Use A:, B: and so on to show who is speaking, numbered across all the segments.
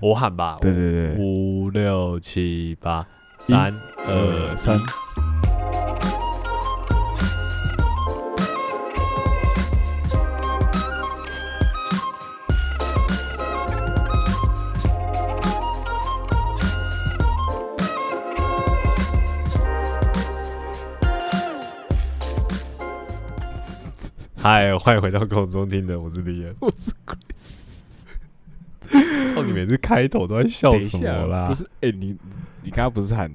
A: 我喊吧，
B: 对对对，
A: 五六七八，三二
B: 三。
A: 嗨，欢迎回到空中听的，我是李岩。
B: 我 是
A: 每次开头都在笑什么啦？
B: 不是，哎、你你刚刚不是喊，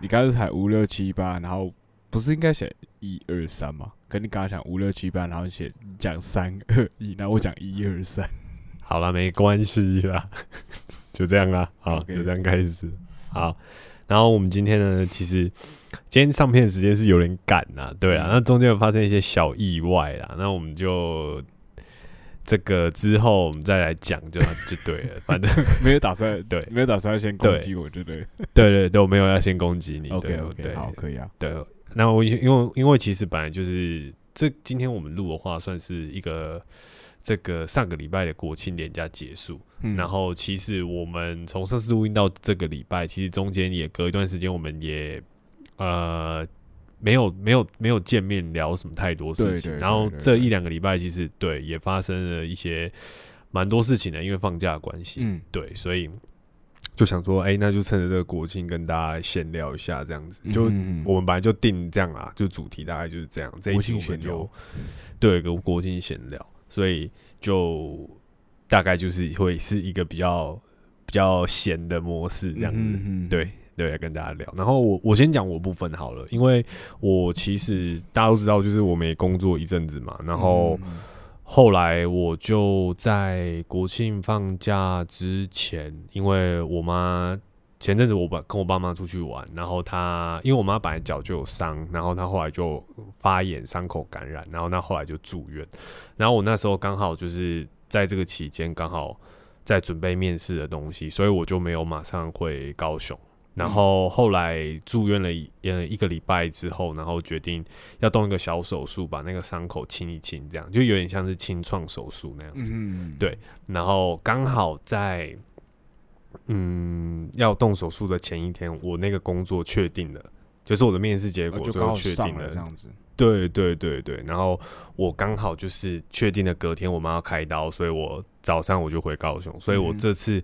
B: 你刚刚是喊五六七八，然后不是应该写一二三吗？可你刚刚讲五六七八，然后写讲三二一，然后我讲一二三。
A: 好了，没关系啦，就这样啦，好就这样开始。好，然后我们今天呢，其实今天上片的时间是有点赶呐，对啊，
B: 嗯
A: 那中间有发生一些小意外啦，那我们就这个之后我们再来讲就就对了，反正
B: 没有打算，
A: 对
B: 没有打算要先攻击我，对不对
A: 对对对，我没有要先攻击你
B: ？OK
A: 对
B: OK，
A: 对
B: 好，可以啊。
A: 对，那我因为因为其实本来就是这今天我们录的话，算是一个这个上个礼拜的国庆年假结束，
B: 嗯
A: 然后其实我们从上次录音到这个礼拜，其实中间也隔一段时间，我们也呃没有没有没有见面聊什么太多事情。然后这一两个礼拜，其实对也发生了一些蛮多事情的，因为放假的关系。
B: 嗯，
A: 对，所以就想说，哎、那就趁着这个国庆跟大家闲聊一下，这样子。就
B: 嗯
A: 我们本来就定这样啦，就主题大概就是这样。这一
B: 国庆闲聊
A: 我们就对一个国庆闲聊，所以就大概就是会是一个比较比较闲的模式这样子。对对，跟大家聊。然后我我先讲我部分好了，因为我其实大家都知道，就是我们也工作一阵子嘛，然后。
B: 嗯
A: 后来我就在国庆放假之前，因为我妈前阵子我爸跟我爸妈出去玩，然后她因为我妈本来脚就有伤，然后她后来就发炎，伤口感染，然后她后来就住院，然后我那时候刚好就是在这个期间刚好在准备面试的东西，所以我就没有马上回高雄。然后后来住院了一呃一个礼拜之后，然后决定要动一个小手术，把那个伤口清一清，这样就有点像是清创手术那样子。
B: 嗯，
A: 对然后刚好在嗯要动手术的前一天，我那个工作确定了，就是我的面试结果最后确定了
B: 了这。样子。
A: 对对对对，然后我刚好就是确定了隔天我们要开刀，所以我早上我就回高雄，所以我
B: 嗯
A: 这次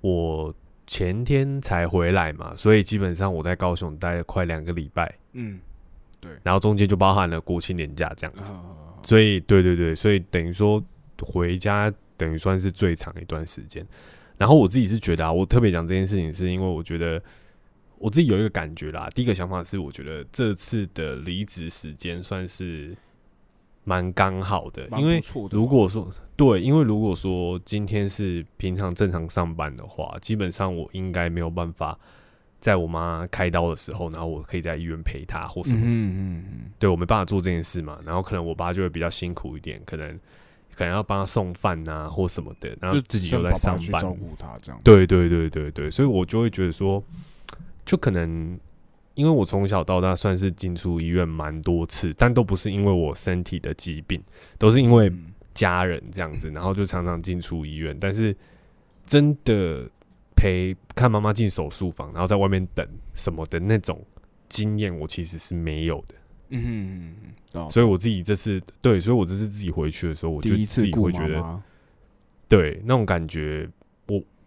A: 我前天才回来嘛，所以基本上我在高雄待了快两个礼拜，
B: 嗯，对
A: 然后中间就包含了国庆年假这样子，
B: 啊
A: 所以对对对，所以等于说回家等于算是最长一段时间。然后我自己是觉得啊，我特别讲这件事情，是因为我觉得我自己有一个感觉啦。第一个想法是，我觉得这次的离职时间算是蛮刚好的，因为如果说对，因为如果说今天是平常正常上班的话，基本上我应该没有办法在我妈开刀的时候，然后我可以在医院陪她或什么的。
B: 嗯嗯嗯
A: 对我没办法做这件事嘛，然后可能我爸就会比较辛苦一点，可能可能要帮他送饭呐、或什么的，然
B: 嗯，
A: 后自己又在上班。
B: 去照顾他这样。
A: 对对对对对，所以我就会觉得说，就可能因为我从小到大算是进出医院蛮多次，但都不是因为我身体的疾病，都是因为
B: 嗯。
A: 家人这样子，然后就常常进出医院，但是真的陪看妈妈进手术房，然后在外面等什么的那种经验，我其实是没有的。
B: 嗯
A: 所以我自己这次对，所以我这次自己回去的时候，我就自己会觉得，对那种感觉，我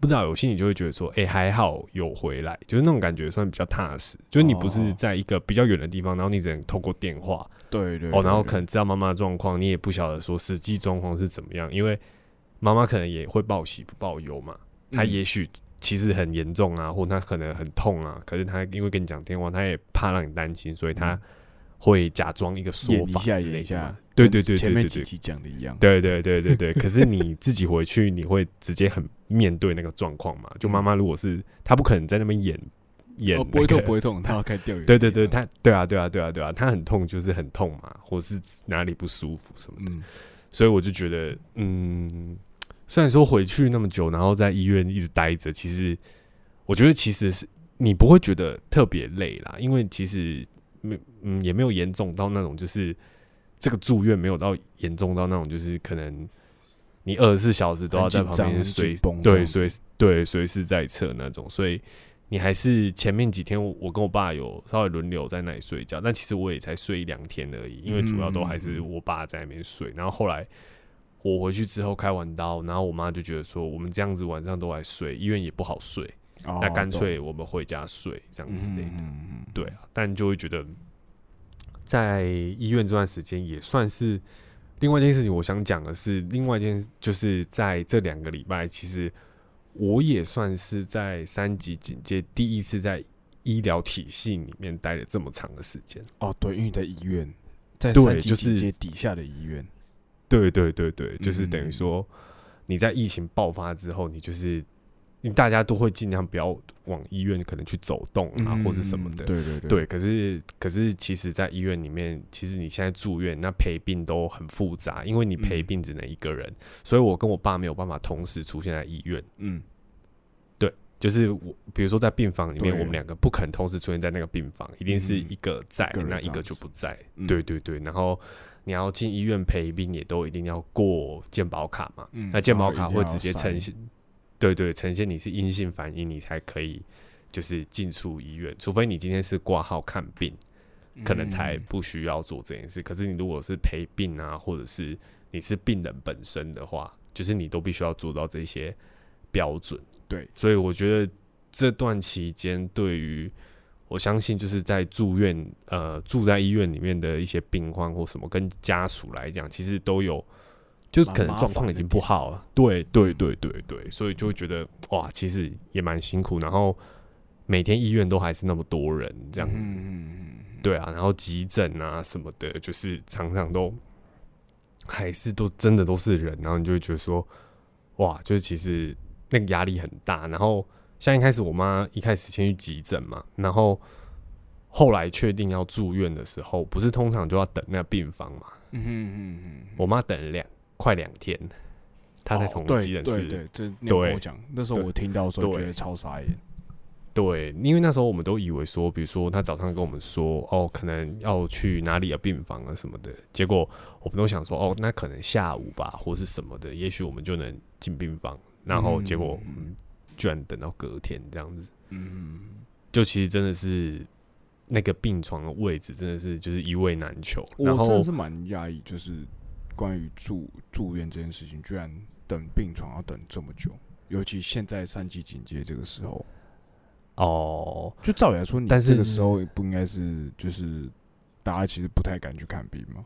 A: 不知道，我心里就会觉得说，哎、还好有回来，就是那种感觉算比较踏实。就是你不是
B: 哦
A: 在一个比较远的地方，然后你只能透过电话
B: 对对
A: 哦，然后可能知道妈妈的状况，你也不晓得说实际状况是怎么样，因为妈妈可能也会报喜不报忧嘛，她
B: 嗯
A: 也许。其实很严重啊，或她可能很痛啊，可是她因为跟你讲电话，她也怕让你担心，所以她
B: 嗯
A: 会假装一个说法之类的对
B: 跟
A: 对对对对对，
B: 前面几集讲的一样。
A: 对对对对对，可是你自己回去，你会直接很面对那个状况嘛？就妈妈如果是她不可能在那边演演、
B: 哦，不会痛不会痛，她要开钓鱼。
A: 对对对，她对啊对啊对啊对啊，她很痛就是很痛嘛，或是哪里不舒服什么的，
B: 嗯，
A: 所以我就觉得，嗯，虽然说回去那么久，然后在医院一直待着，其实我觉得其实是你不会觉得特别累啦，因为其实没嗯也没有严重到那种就是这个住院没有到严重到那种就是可能你二十四小时都要在旁边随对随对随时在测那种，所以你还是前面几天我我跟我爸有稍微轮流在那里睡觉，但其实我也才睡一两天而已，因为主要都还是我爸在那边睡，然后后来。我回去之后开完刀，然后我妈就觉得说，我们这样子晚上都来睡，医院也不好睡，
B: 哦
A: 那干脆我们回家睡这样
B: 子
A: 之类的。对啊，但就会觉得在医院这段时间也算是另外一件事情。我想讲的是，另外一件就是在这两个礼拜，其实我也算是在三级警戒第一次在医疗体系里面待了这么长的时间。
B: 哦，对，因为你在医院，在
A: 对
B: 三级
A: 就是
B: 警戒底下的医院，
A: 对对对对，就是等于
B: 嗯
A: 说你在疫情爆发之后，你就是你大家都会尽量不要往医院可能去走动啊，或是什么的。
B: 嗯对对对
A: 对，可是可是，其实，在医院里面，其实你现在住院，那陪病都很复杂，因为你陪
B: 嗯
A: 病只能一个人，所以我跟我爸没有办法同时出现在医院。
B: 嗯，对
A: 就是我，比如说在病房里面，我们两个不可能同时出现在那个病房，一定是
B: 嗯
A: 一个在，那一个就不在。
B: 嗯
A: 对对对，然后你要进医院陪病，也都一定要过健保卡嘛。
B: 嗯
A: 那健保卡会直接
B: 塞
A: 呈现，对对，呈现你是阴性反应，你才可以就是进出医院，除非你今天是挂号看病。可能才
B: 嗯
A: 不需要做这件事。可是你如果是陪病啊，或者是你是病人本身的话，就是你都必须要做到这些标准。
B: 对，
A: 所以我觉得这段期间对于我相信就是在住院呃住在医院里面的一些病患或什么跟家属来讲，其实都有。就是可能状况已经不好了，对对对对对，所以就会觉得哇，其实也蛮辛苦，然后每天医院都还是那么多人，这样对啊，然后急诊啊什么的，就是常常都还是都真的都是人，然后你就会觉得说，哇，就是其实那个压力很大。然后像一开始我妈一开始先去急诊嘛，然后后来确定要住院的时候，不是通常就要等那个病房嘛？
B: 嗯嗯嗯嗯，
A: 我妈等了两快两天，他才从急诊室
B: 对对，这你有跟
A: 对
B: 我讲，那时候我听到的时候
A: 对。
B: 觉得超傻眼，
A: 对，因为那时候我们都以为说，比如说他早上跟我们说，哦，可能要去哪里的病房啊什么的，结果我们都想说，哦，那可能下午吧，或是什么的，也许我们就能进病房，然后结果
B: 嗯
A: 嗯，居然等到隔天这样子，
B: 嗯，
A: 就其实真的是那个病床的位置真的是就是一位难求，
B: 我
A: 然后
B: 真的是蛮压抑，就是关于住住院这件事情，居然等病床要等这么久，尤其现在三级警戒这个时候，
A: 哦，
B: 就照理来说，你
A: 但是
B: 这个时候不应该是就是大家其实不太敢去看病吗？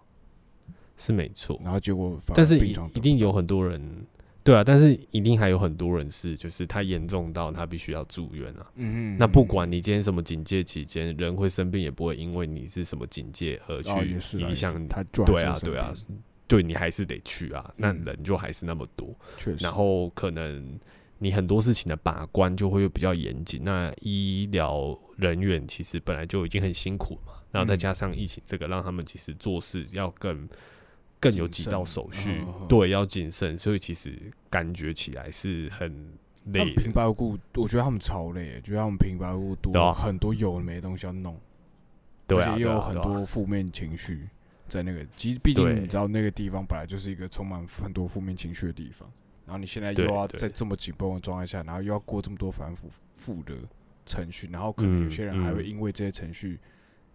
A: 是没错，
B: 然后结果
A: 但是一定有很多人。对啊，但是一定还有很多人是，就是他严重到他必须要住院啊。
B: 嗯嗯
A: 那不管你今天什么警戒期间，人会生病，也不会因为你是什么警戒而去影响你。
B: 他
A: 对啊，对啊
B: 病，
A: 对你还是得去啊。那
B: 嗯
A: 人就还是那么多，
B: 确实，
A: 然后可能你很多事情的把关就会比较严谨。那医疗人员其实本来就已经很辛苦嘛，然后再
B: 嗯
A: 加上疫情这个，让他们其实做事要更更有几道手续对，要谨慎。所以其实感觉起来是很累
B: 平。白无故，我觉得他们超累，觉得他们平白无故很多有的没的东西要弄，
A: 对啊，
B: 而且也有很多负面情绪在那个。其实毕竟你知道，那个地方本来就是一个充满很多负面情绪的地方，然后你现在又要在这么紧绷的状态下，然后又要过这么多反复复的程序，然后可能有
A: 嗯
B: 些人还会
A: 嗯
B: 因为这些程序，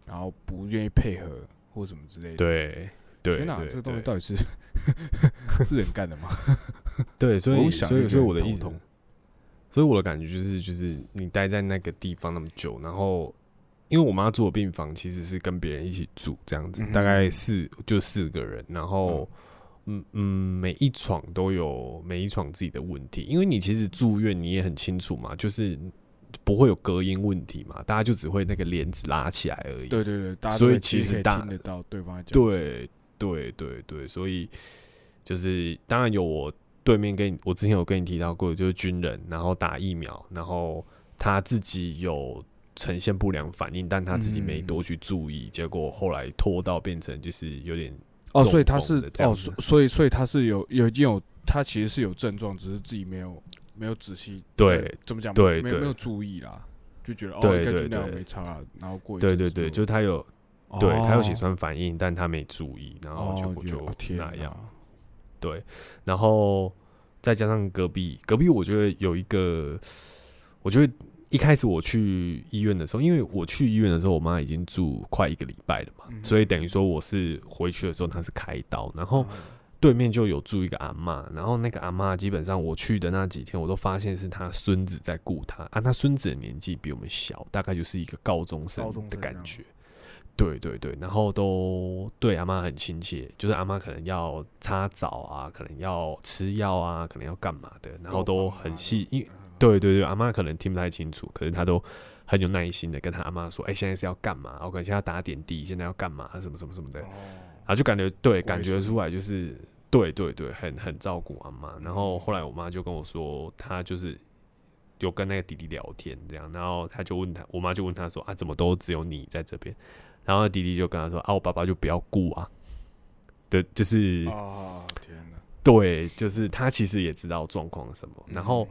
B: 然后不愿意配合或什么之类的。
A: 对对
B: 天哪，
A: 对
B: 这个东西到底是 是人干的吗？
A: 对，所以
B: 我想
A: 所以所以我的意思所以我的感觉就是就是你待在那个地方那么久，然后因为我妈住的病房其实是跟别人一起住这样子，
B: 嗯
A: 大概四就四个人，然后嗯。嗯每一床都有每一床自己的问题，因为你其实住院你也很清楚嘛，就是不会有隔音问题嘛，大家就只会那个帘子拉起来而已，
B: 对对对，大家
A: 所以
B: 其
A: 实大
B: 听得到对方。
A: 对对对对，所以就是当然有我对面跟你，我之前有跟你提到过，就是军人，然后打疫苗，然后他自己有呈现不良反应，但他自己没
B: 嗯
A: 多去注意，结果后来拖到变成就是有点
B: 哦，所以他是哦，所所以所以他是有有已经有他其实是有症状，只是自己没有没有仔细
A: 对
B: 呃怎么讲
A: 对对
B: 没有没有注意啦，就觉得哦
A: 对
B: 应该就那样
A: 对对
B: 没差啊，然后过一
A: 对对对，
B: 就
A: 就他有对他有血
B: 哦
A: 栓反应，但他没注意，然后
B: 哦
A: 结果就那样。
B: 哪
A: 对，然后再加上隔壁，隔壁我觉得有一个，我觉得一开始我去医院的时候，因为我去医院的时候，我妈已经住快一个礼拜了嘛，所以等于说我是回去的时候，她是开刀，然后对面就有住一个阿妈，然后那个阿妈基本上我去的那几天，我都发现是她孙子在顾她，啊，她孙子的年纪比我们小，大概就是一个高中生的感觉。对对对，然后都对阿妈很亲切，就是阿妈可能要擦澡啊，可能要吃药啊，可能要干嘛的，然后都很细。因对对对，阿妈可能听不太清楚，可是他都很有耐心的跟他阿妈说：“哎，现在是要干嘛？我可能现在要打点滴，现在要干嘛？什么什么什么的。”然后就感觉对，感觉出来就是对对对，很很照顾阿妈。然后后来我妈就跟我说，她就是有跟那个弟弟聊天这样，然后他就问他，我妈就问他说：“啊，怎么都只有你在这边？”然后弟弟就跟他说：“啊，我爸爸就不要顾啊。”的，就是
B: 啊，天哪！
A: 对，就是他其实也知道状况什么。然后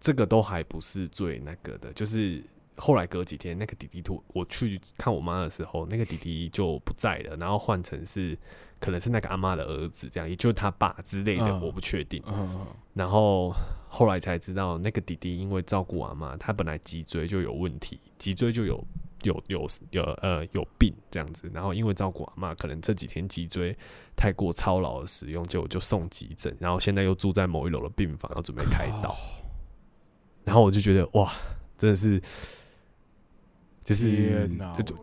A: 这个都还不是最那个的，就是后来隔几天，那个弟弟突我去看我妈的时候，那个弟弟就不在了，然后换成是可能是那个阿妈的儿子，这样，也就是他爸之类的，我不确定。然后后来才知道，那个弟弟因为照顾阿妈，他本来脊椎就有问题，脊椎就有。有有有呃有病这样子，然后因为照顾阿妈，可能这几天脊椎太过操劳的使用，就就送急诊，然后现在又住在某一楼的病房，要准备开刀。然后我就觉得哇，真的是，就是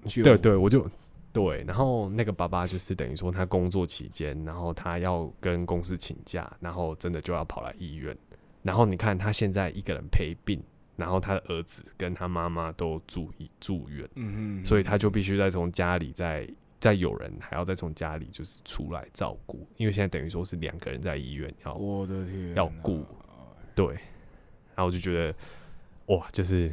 A: 就对对，我就对。然后那个爸爸就是等于说他工作期间，然后他要跟公司请假，然后真的就要跑来医院。然后你看他现在一个人陪病。然后他的儿子跟他妈妈都住住院，嗯所以他就必须再从家里再再有人还要再从家里就是出来照顾，因为现在等于说是两个人在医院要
B: 我的天
A: 要顾，对，然后我就觉得哇，就是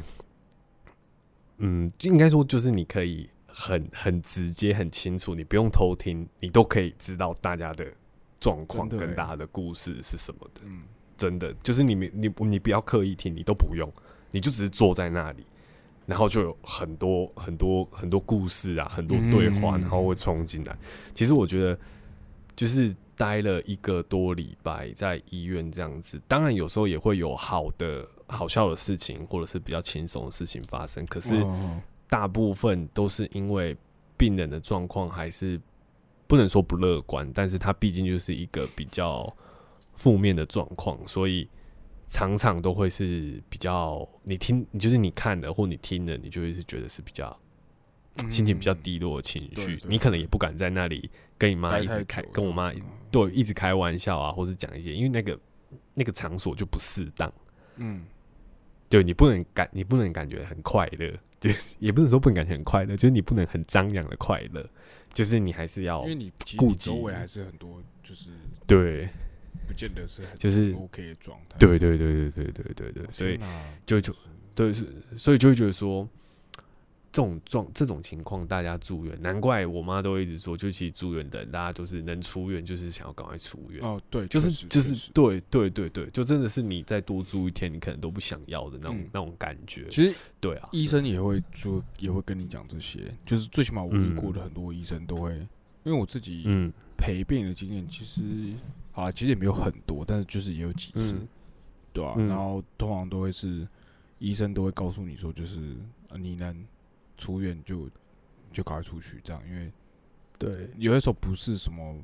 A: 嗯，应该说就是你可以很很直接很清楚，你不用偷听，你都可以知道大家的状况跟大家的故事是什么的，嗯，真的就是你你你不要刻意听，你都不用。你就只是坐在那里，然后就有很多很多很多故事啊，很多对话，然后会冲进来。其实我觉得，就是待了一个多礼拜在医院这样子，当然有时候也会有好的好笑的事情，或者是比较轻松的事情发生。可是大部分都是因为病人的状况还是不能说不乐观，但是他毕竟就是一个比较负面的状况，所以。常常都会是比较你听，你就是你看的或你听的，你就会是觉得是比较心情比较低落的情绪。你可能也不敢在那里跟你妈一直开，跟我妈对一直开玩笑啊，或是讲一些，因为那个那个场所就不适当。嗯，对你不能感，你不能感觉很快乐，就是也不能说不能感觉很快乐，就是你不能很张扬的快乐，就是你还是要，
B: 因为你顾及周围还是很多，就是
A: 对。
B: 不见得是
A: 就是
B: OK 的状态。
A: 对对对对对对对对，所以就就对是，所以就会觉得说，这种状这种情况，大家住院，难怪我妈都一直说，就其实住院的人，大家都是能出院，就是想要赶快出院。
B: 哦，对，
A: 就是
B: 就
A: 是对对对对，就真的是你再多住一天，你可能都不想要的那种那种感觉。
B: 其实
A: 对啊，
B: 医生也会说，也会跟你讲这些，就是最起码我遇过的很多医生都会，因为我自己嗯陪病的经验，其实。啊，其实也没有很多，但是就是也有几次，对啊，然后通常都会是医生都会告诉你说，就是你能出院就就赶快出去，这样，因为
A: 对，
B: 有的时候不是什么，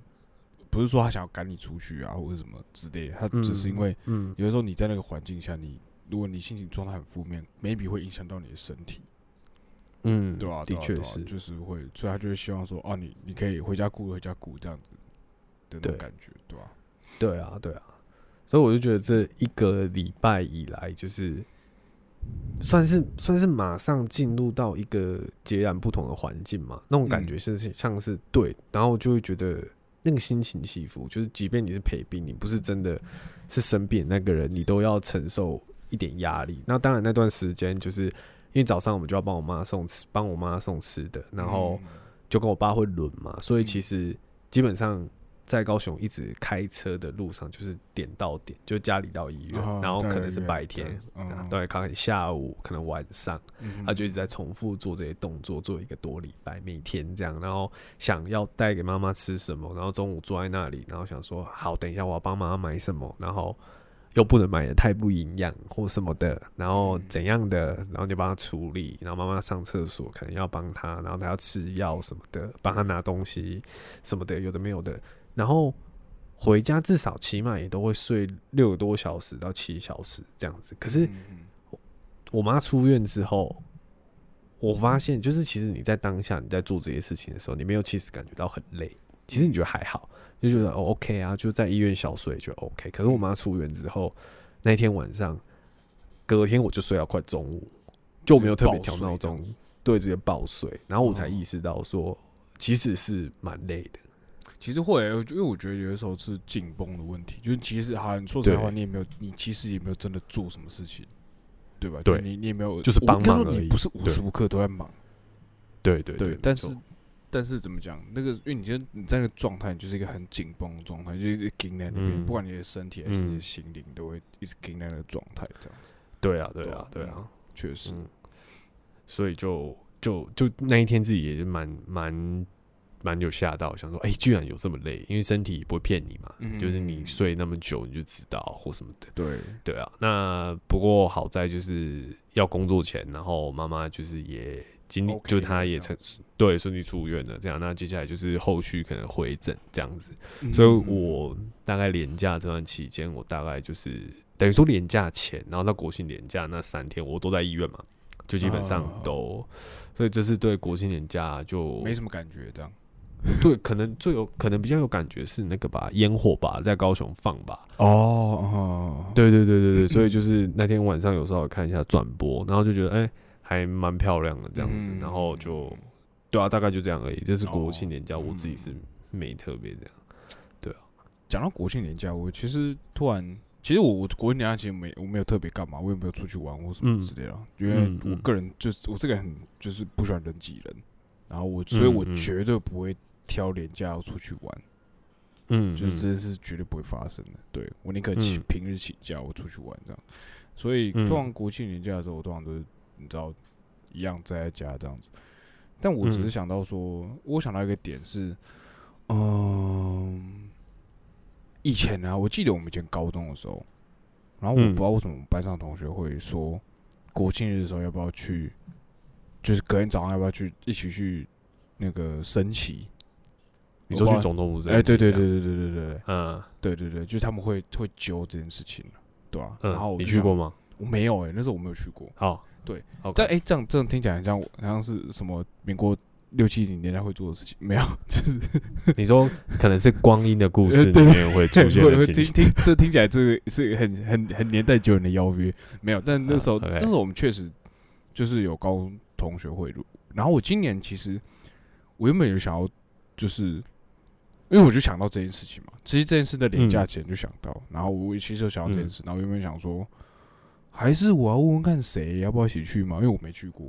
B: 不是说他想要赶你出去啊，或者什么之类，他只是因为，嗯，有的时候你在那个环境下，你如果你心情状态很负面，maybe 会影响到你的身体，
A: 嗯，
B: 对吧？
A: 的确是，
B: 就是会，所以他就会希望说，哦，你你可以回家顾，回家顾这样子的那种感觉，对吧？
A: 对啊，对啊，所以我就觉得这一个礼拜以来，就是算是算是马上进入到一个截然不同的环境嘛，那种感觉是像是对，然后就会觉得那个心情起伏，就是即便你是陪病，你不是真的是生病那个人，你都要承受一点压力。那当然那段时间，就是因为早上我们就要帮我妈送吃，帮我妈送吃的，然后就跟我爸会轮嘛，所以其实基本上。在高雄一直开车的路上，就是点到点，就家里到医院，然后可能是白天，对，可能下午，可能晚上，他就一直在重复做这些动作，做一个多礼拜，每天这样，然后想要带给妈妈吃什么，然后中午坐在那里，然后想说，好，等一下我要帮妈妈买什么，然后。又不能买的太不营养或什么的，然后怎样的，然后就帮他处理，然后妈妈上厕所可能要帮他，然后他要吃药什么的，帮他拿东西什么的，有的没有的，然后回家至少起码也都会睡六个多小时到七小时这样子。可是我妈出院之后，我发现就是其实你在当下你在做这些事情的时候，你没有其实感觉到很累，其实你觉得还好。就觉得哦，OK 啊，就在医院小睡就 OK。可是我妈出院之后，那天晚上，隔天我就睡到快中午，就没有特别调闹钟，对，直接爆睡。然后我才意识到说，其实是蛮累的。
B: 其实会，因为我觉得有的时候是紧绷的问题，就是其实哈，你说实话，你也没有，你其实也没有真的做什么事情，对吧？
A: 对，
B: 你你也没有，
A: 就是帮忙而
B: 已，不是无时无刻都在忙。
A: 对对
B: 对，但是。但是怎么讲？那个，因为你觉得你在那个状态，就是一个很紧绷的状态，就一直盯在那边，不管你的身体还是你的心灵，都会一直盯在那个状态，这样子。
A: 对啊，对啊，对啊，
B: 确实。
A: 所以就就就那一天自己也是蛮蛮蛮有吓到，想说，哎，居然有这么累，因为身体不会骗你嘛，就是你睡那么久，你就知道或什么的。
B: 对。
A: 对啊，那不过好在就是要工作前，然后妈妈就是也。今就她也成对顺利出院了，这样那接下来就是后续可能回诊这样子，所以我大概年假这段期间，我大概就是等于说年假前，然后到国庆年假那三天，我都在医院嘛，就基本上都，所以这是对国庆年假就
B: 没什么感觉，这样
A: 对，可能最有可能比较有感觉是那个吧，烟火吧，在高雄放吧，
B: 哦，
A: 对对对对对，所以就是那天晚上有时候看一下转播，然后就觉得哎。还蛮漂亮的这样子，然后就对啊，大概就这样而已。这是国庆年假，我自己是没特别这样。对啊，
B: 讲到国庆年假，我其实突然，其实我我国庆年假其实没我没有特别干嘛，我也没有出去玩或什么之类的。因为我个人就是我这个人很就是不喜欢人挤人，然后我所以我绝对不会挑年假要出去玩。嗯，就是这是绝对不会发生的。对我宁可请平日请假我出去玩这样。所以通常国庆年假的时候，我通常都是。你知道，一样宅在家这样子，但我只是想到说，我想到一个点是，嗯，以前呢，我记得我们以前高中的时候，然后我不知道为什么班上同学会说，国庆日的时候要不要去，就是隔天早上要不要去一起去那个升旗？
A: 你说去总统府？
B: 哎，对对对对对对对，嗯，对对对，就是他们会会揪这件事情，对吧？然后
A: 你去过吗？
B: 我没有哎，那时候我没有去过。
A: 好。
B: 对，但哎，这样这样听起来很像，好像是什么？民国六七零年代会做的事情，没有，就是
A: 你说可能是光阴的故事 里面会出现的
B: 听听，这听起来这个是很很很年代久远的邀约，没有，但那时候那时候我们确实就是有高中同学会入，然后我今年其实我原本有想要，就是因为我就想到这件事情嘛，其实这件事的廉价前就想到，然后我其实就想到这件事，然后原本想说。还是我要问问看谁要不要一起去嘛？因为我没去过，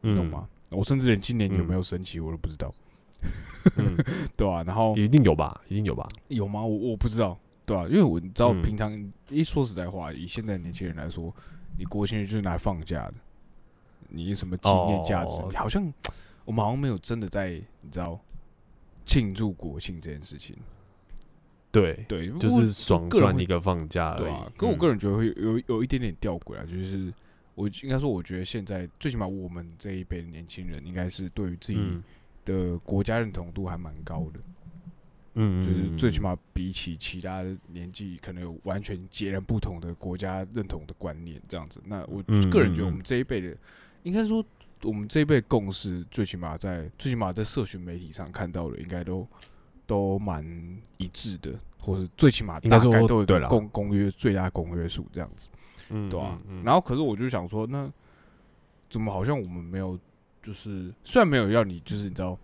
B: 你懂吗？我甚至连今年有没有升旗我都不知道，对吧？然后
A: 一定有吧，一定有吧？
B: 有吗？我我不知道，对吧？因为我知道平常一说实在话，以现在年轻人来说，你国庆日就是拿来放假的，你什么纪念价值？好像我们好像没有真的在你知道庆祝国庆这件事情。
A: 对
B: 对，
A: 就是爽赚一个放假
B: 对啊，可我个人觉得会有有一点点吊诡啊，就是我应该说，我觉得现在最起码我们这一辈的年轻人，应该是对于自己的国家认同度还蛮高的。嗯，就是最起码比起其他年纪可能有完全截然不同的国家认同的观念这样子。那我个人觉得，我们这一辈的，应该说我们这一辈共识，最起码在最起码在社群媒体上看到的，应该都。都蛮一致的，或是最起码大概都有对了公公约最大公约数这样子，嗯，对吧？然后可是我就想说，那怎么好像我们没有，就是虽然没有要你，就是你知道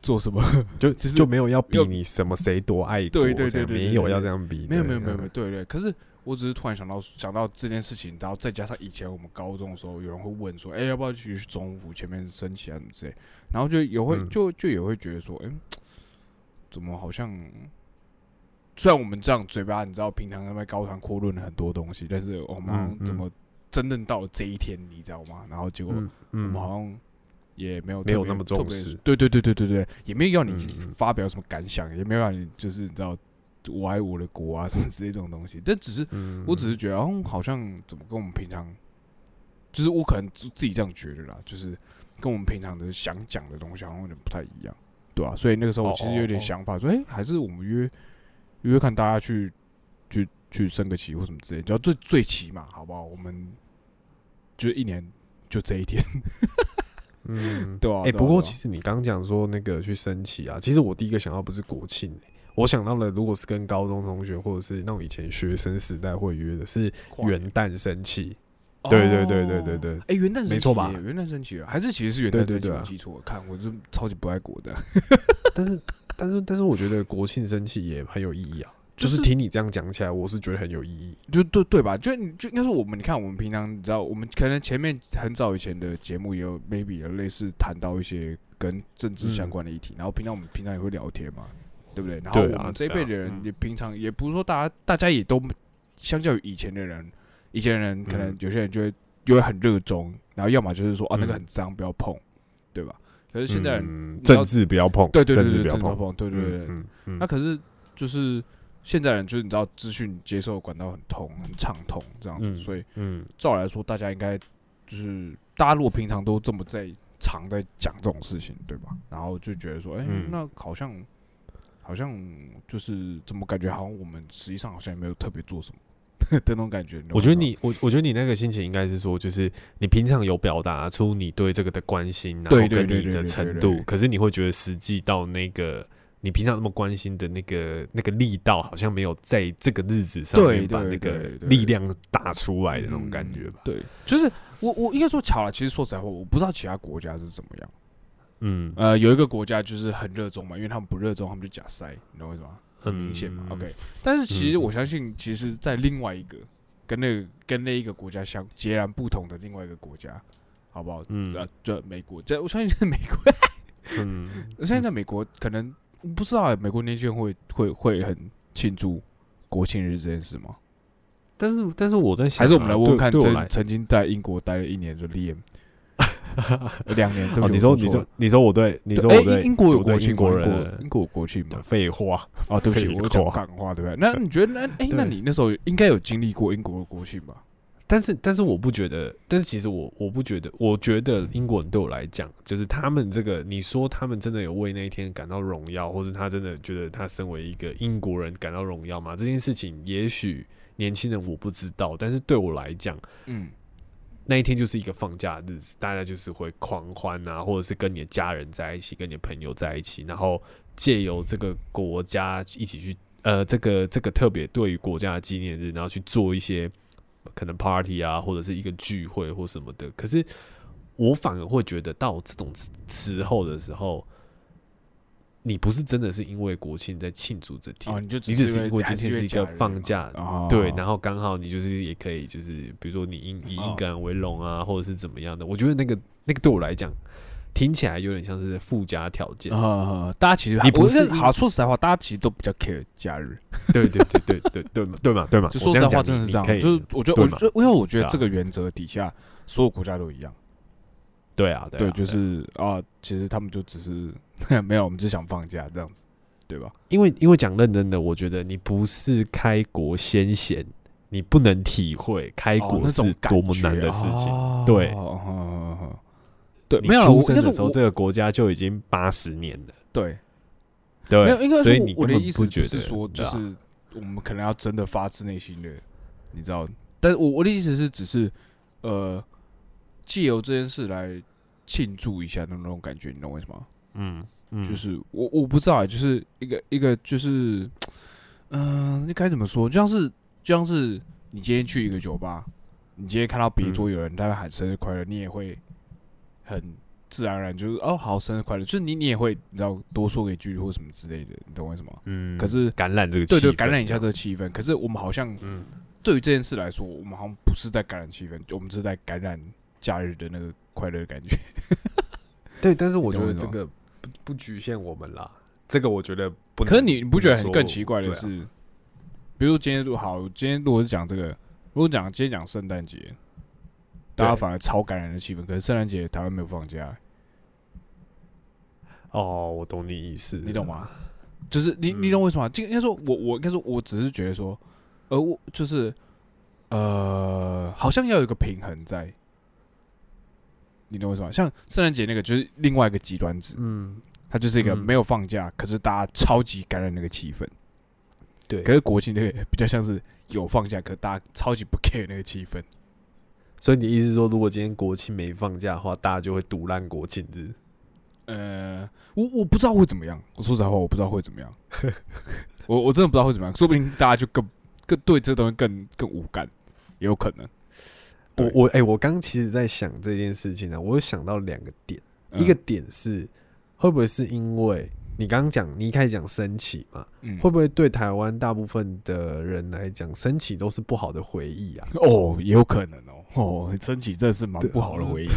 B: 做什么，
A: 就就是就没有要比你什么谁多爱
B: 对对对对，
A: 没有要这样比，
B: 没有没有没有没有，对对。可是我只是突然想到想到这件事情，然后再加上以前我们高中的时候，有人会问说，哎，要不要去总府前面升旗啊什么之类，然后就也会就就也会觉得说，哎。怎么好像？虽然我们这样嘴巴，你知道，平常在那高谈阔论很多东西，但是我们怎么真正到了这一天，你知道吗？然后结果我们好像也没有
A: 没有那么重视，
B: 对对对对对对，也没有要你发表什么感想，也没有让你就是你知道我爱我的国啊什么之类这种东西。但只是，我只是觉得，哦，好像怎么跟我们平常，就是我可能自自己这样觉得啦，就是跟我们平常的想讲的东西好像有点不太一样，对吧？所以那个时候我其实有点想法，说，哎，还是我们约。约看大家去去去升个旗或什么之类，只要最最起码好不好？我们就一年就这一天，嗯，对啊。
A: 哎，不过其实你刚讲说那个去升旗啊，其实我第一个想到不是国庆，我想到了，如果是跟高中同学或者是那种以前学生时代会约的，是元旦升旗。对对对对对对。
B: 哎，元旦
A: 没错吧？
B: 元旦升旗还是其实是元旦升旗？我记错，看我就超级不爱国的，
A: 但是。但是，但是我觉得国庆升旗也很有意义啊。就是听你这样讲起来，我是觉得很有意义。
B: 就对对吧？就就应该说，我们你看，我们平常你知道，我们可能前面很早以前的节目也有 maybe 有类似谈到一些跟政治相关的议题，然后平常我们平常也会聊天嘛，对不对？然后我们这一辈的人也平常也不是说大家大家也都相较于以前的人，以前的人可能有些人就会就会很热衷，然后要么就是说啊那个很脏不要碰，对吧？可是现在
A: 政治不要碰，
B: 对对对，
A: 政治不
B: 要
A: 碰，
B: 对对对。那可是就是现在人就是你知道资讯接受管道很通很畅通这样子，所以嗯，照来说大家应该就是大家如果平常都这么在常在讲这种事情，对吧？然后就觉得说，哎，那好像好像就是怎么感觉好像我们实际上好像也没有特别做什么。的那种感觉，
A: 我觉得你，我我觉得你那个心情应该是说，就是你平常有表达出你对这个的关心，然后跟你的程度，可是你会觉得实际到那个你平常那么关心的那个那个力道，好像没有在这个日子上面把那个力量打出来的那种感觉吧？
B: 对，就是我我应该说巧了，其实说实在话，我不知道其他国家是怎么样。嗯，呃，有一个国家就是很热衷嘛，因为他们不热衷，他们就假塞，你知道为什么？很明显嘛，OK，但是其实我相信，其实，在另外一个跟那个跟那一个国家相截然不同的另外一个国家，好不好？嗯，啊，就美国，这我相信是美国。嗯，我相信在美国，可能不知道美国年轻人会会会很庆祝国庆日这件事吗？
A: 但是，但是我在想，
B: 还是我们来问问看，曾曾经在英国待了一年的 Liam。两年，对
A: 你说，你说，你说我对，你说我对
B: 英国有
A: 国
B: 庆，
A: 英国人，
B: 英国有国庆吗？
A: 废话，
B: 哦，对不起，我讲港话，对不对？那你觉得，那哎，那你那时候应该有经历过英国的国庆吧？
A: 但是，但是我不觉得，但是其实我我不觉得，我觉得英国人对我来讲，就是他们这个，你说他们真的有为那一天感到荣耀，或是他真的觉得他身为一个英国人感到荣耀吗？这件事情，也许年轻人我不知道，但是对我来讲，嗯。那一天就是一个放假的日子，大家就是会狂欢啊，或者是跟你的家人在一起，跟你的朋友在一起，然后借由这个国家一起去，呃，这个这个特别对于国家的纪念日，然后去做一些可能 party 啊，或者是一个聚会或什么的。可是我反而会觉得到这种时候的时候。你不是真的是因为国庆在庆祝这天，
B: 你就
A: 你只是因为今天是一个放假，对，然后刚好你就是也可以，就是比如说你以以英格兰为荣啊，或者是怎么样的。我觉得那个那个对我来讲，听起来有点像是附加条件。
B: 大家其实你不是好说实在话，大家其实都比较 care 假日。
A: 对对对对对对嘛对嘛对嘛。
B: 就说实在话，真的是这样。就是我觉得，我觉得，因为我觉得这个原则底下，所有国家都一样。
A: 对啊，
B: 对，就是啊，其实他们就只是 没有，我们只想放假这样子，对吧？
A: 因为因为讲认真的，我觉得你不是开国先贤，你不能体会开国是多么难的事情。对，
B: 对，没有
A: 出生的时候，这个国家就已经八十年了。
B: 对，
A: 对，
B: 没有，应该
A: 所以你
B: 我的意思
A: 不
B: 是说，就是我们可能要真的发自内心的，你知道？但是我我的意思是，只是呃。借由这件事来庆祝一下的那种感觉，你懂为什么？嗯，就是我我不知道，就是一个一个就是，嗯，你该怎么说？就像是就像是你今天去一个酒吧，你今天看到别桌有人在那喊生日快乐，你也会很自然而然就是哦，好生日快乐，就是你你也会你知道多说一句或什么之类的，你懂为什么？嗯，可是
A: 感染这个
B: 对对，感染一下这个气氛。可是我们好像，嗯，对于这件事来说，我们好像不是在感染气氛，我们是在感染。假日的那个快乐感觉，
A: 对，但是我觉得这个不不局限我们啦，这个我觉得不。
B: 可是你不觉得很更奇怪的是，比如今天如好，今天如果是讲这个，如果讲今天讲圣诞节，大家反而超感染的气氛。可是圣诞节台湾没有放假。
A: 哦，我懂你意思，
B: 你懂吗？就是你，你懂为什么？应该说，我我应该说，我只是觉得说，呃，我就是，呃，好像要有一个平衡在。你懂为什么？像圣诞节那个，就是另外一个极端值。嗯，它就是一个没有放假，可是大家超级感染那个气氛。
A: 对，
B: 可是国庆那个比较像是有放假，可大家超级不 care 那个气氛。
A: 所以你意思说，如果今天国庆没放假的话，大家就会堵烂国庆日？
B: 呃，我我不知道会怎么样。我说实话，我不知道会怎么样。我我真的不知道会怎么样。说不定大家就更更对这东西更更无感，也有可能。
A: 我我哎，我刚其实在想这件事情呢，我有想到两个点。一个点是，会不会是因为你刚刚讲，你一开始讲升起嘛，会不会对台湾大部分的人来讲，升起都是不好的回忆啊？
B: 哦，也有可能哦。哦，升起真的是蛮不好的回忆，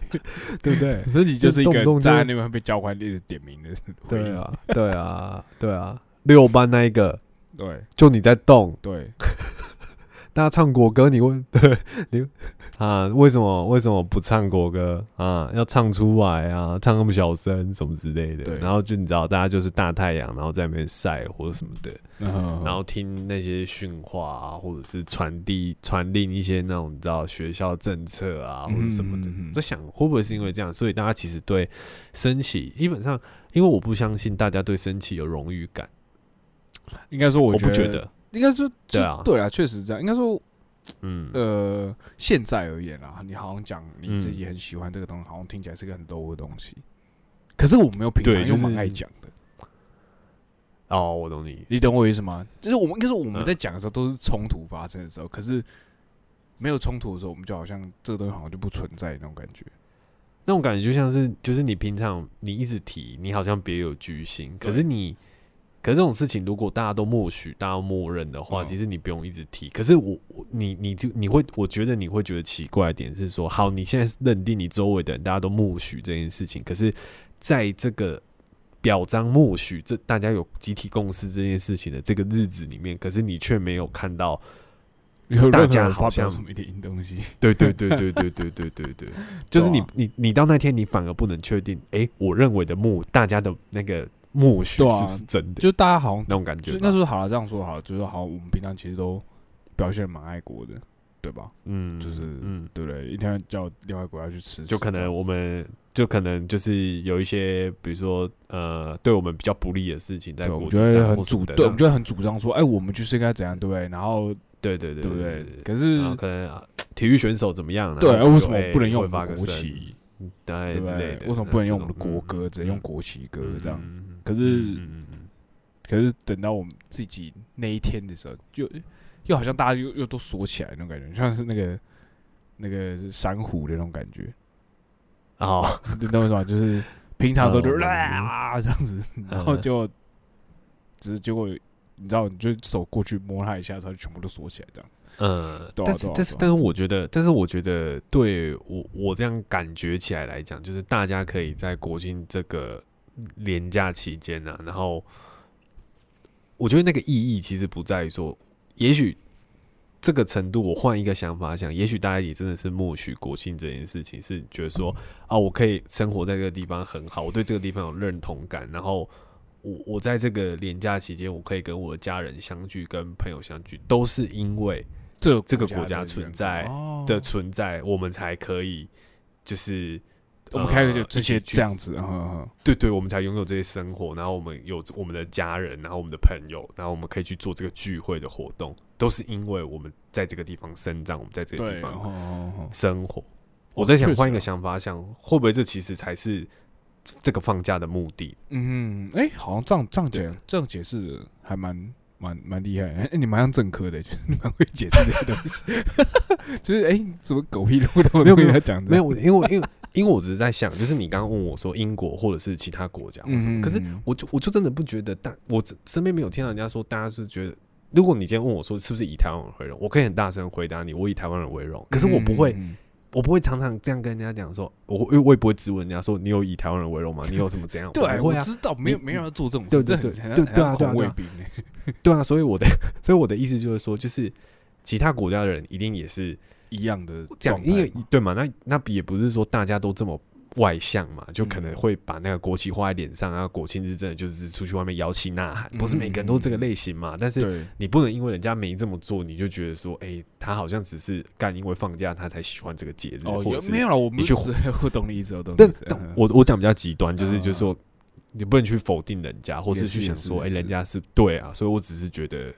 A: 对不对？
B: 升起就是一个在那边被教官一直点名的。
A: 对啊，对啊，对啊，六班那一个，
B: 对，
A: 就你在动，
B: 对。
A: 大家唱国歌，你问对 你啊？为什么为什么不唱国歌啊？要唱出来啊！唱那么小声，什么之类的。然后就你知道，大家就是大太阳，然后在那边晒或者什么的，然后听那些训话啊，或者是传递传令一些那种你知道学校政策啊，或者什么的。在想会不会是因为这样，所以大家其实对升旗基本上，因为我不相信大家对升旗有荣誉感。
B: 应该说，我
A: 不觉得。
B: 应该说，对啊，对啊，确实这样。应该说，嗯，呃，现在而言啊，你好像讲你自己很喜欢这个东西，好像听起来是个很 low 的东西。可是我没有平常又蛮爱讲的。
A: 哦，我懂你，
B: 你懂我意思吗？就是我们应该说我们在讲的时候都是冲突发生的时候，可是没有冲突的时候，我们就好像这个东西好像就不存在那种感觉。
A: 那种感觉就像是，就是你平常你一直提，你好像别有居心，可是你。可是这种事情，如果大家都默许、大家默认的话，其实你不用一直提。可是我，你，你就你会，我觉得你会觉得奇怪的点是说，好，你现在认定你周围的人大家都默许这件事情，可是在这个表彰默许这大家有集体共识这件事情的这个日子里面，可是你却没有看到大家好像
B: 什么一点东西。
A: 对对对对对对对对对，就是你你你到那天，你反而不能确定，哎，我认为的默大家的那个。默许是不是真的？
B: 就大家好像
A: 那种感觉。
B: 那时候好了，这样说好了，就是好，我们平常其实都表现蛮爱国的，对吧？嗯，就是，嗯，对不对？一天叫另外国家去吃，
A: 就可能我们就可能就是有一些，比如说呃，对我们比较不利的事情，在国际上
B: 很主，对，我们就很主张说，哎，我们就是应该怎样，对不对？然后，
A: 对对对，
B: 对不对？可是
A: 可能体育选手怎么样？
B: 对，为什么不能用国旗？
A: 对之类的，
B: 为什么不能用我们的国歌？只能用国旗歌这样？可是，可是等到我们自己那一天的时候，就又好像大家又又都锁起来那种感觉，像是那个那个珊瑚的那种感觉。
A: 哦，
B: 你懂为什么？就是平常时候就啊这样子，然后就只是结果你知道，你就手过去摸它一下，它就全部都锁起来这样。
A: 嗯，但是但是但是我觉得，但是我觉得对我我这样感觉起来来讲，就是大家可以在国庆这个。廉价期间呢，然后我觉得那个意义其实不在于说，也许这个程度，我换一个想法想，也许大家也真的是默许国庆这件事情，是觉得说啊，我可以生活在这个地方很好，我对这个地方有认同感，然后我我在这个廉价期间，我可以跟我的家人相聚，跟朋友相聚，都是因为
B: 这
A: 这个国家存在的存在，我们才可以就是。
B: 我们开始就这些这样子，
A: 对对，我们才拥有这些生活，然后我们有我们的家人，然后我们的朋友，然后我们可以去做这个聚会的活动，都是因为我们在这个地方生长，我们在这个地方生活。我在想换一个想法，想会不会这其实才是这个放假的目的？
B: 嗯，哎，好像这样这样解这样解释还蛮蛮蛮厉害。哎，你蛮像政科的，就是 蛮会解释这些东西。就是哎，怎么狗屁都都
A: 没有跟
B: 他讲？
A: 没有，因为因为。因为我只是在想，就是你刚刚问我说英国或者是其他国家，什么？可是我就我就真的不觉得，大我身边没有听到人家说，大家是觉得，如果你今天问我说是不是以台湾人为荣，我可以很大声回答你，我以台湾人为荣。可是我不会我不会常常这样跟人家讲说，我我也不会质问人家说你有以台湾人为荣吗？你有什么怎样？
B: 对，
A: 我
B: 知道没有没有要做这种
A: 事，对对对对对啊对啊，对啊，所以我的所以我的意思就是说，就是其他国家的人一定也是
B: 一样的
A: 这样，因为对嘛？那那也不是说大家都这么。外向嘛，就可能会把那个国旗画在脸上，然后国庆日真的就是出去外面摇旗呐喊，不是每个人都这个类型嘛。但是你不能因为人家没这么做，你就觉得说，哎，他好像只是干因为放假他才喜欢这个节日。哦，
B: 没有了，我
A: 你去
B: 我懂你意思，我懂。但
A: 我我讲比较极端，就是就是说，你不能去否定人家，或是去想说，哎，人家是对啊。所以我只是觉得。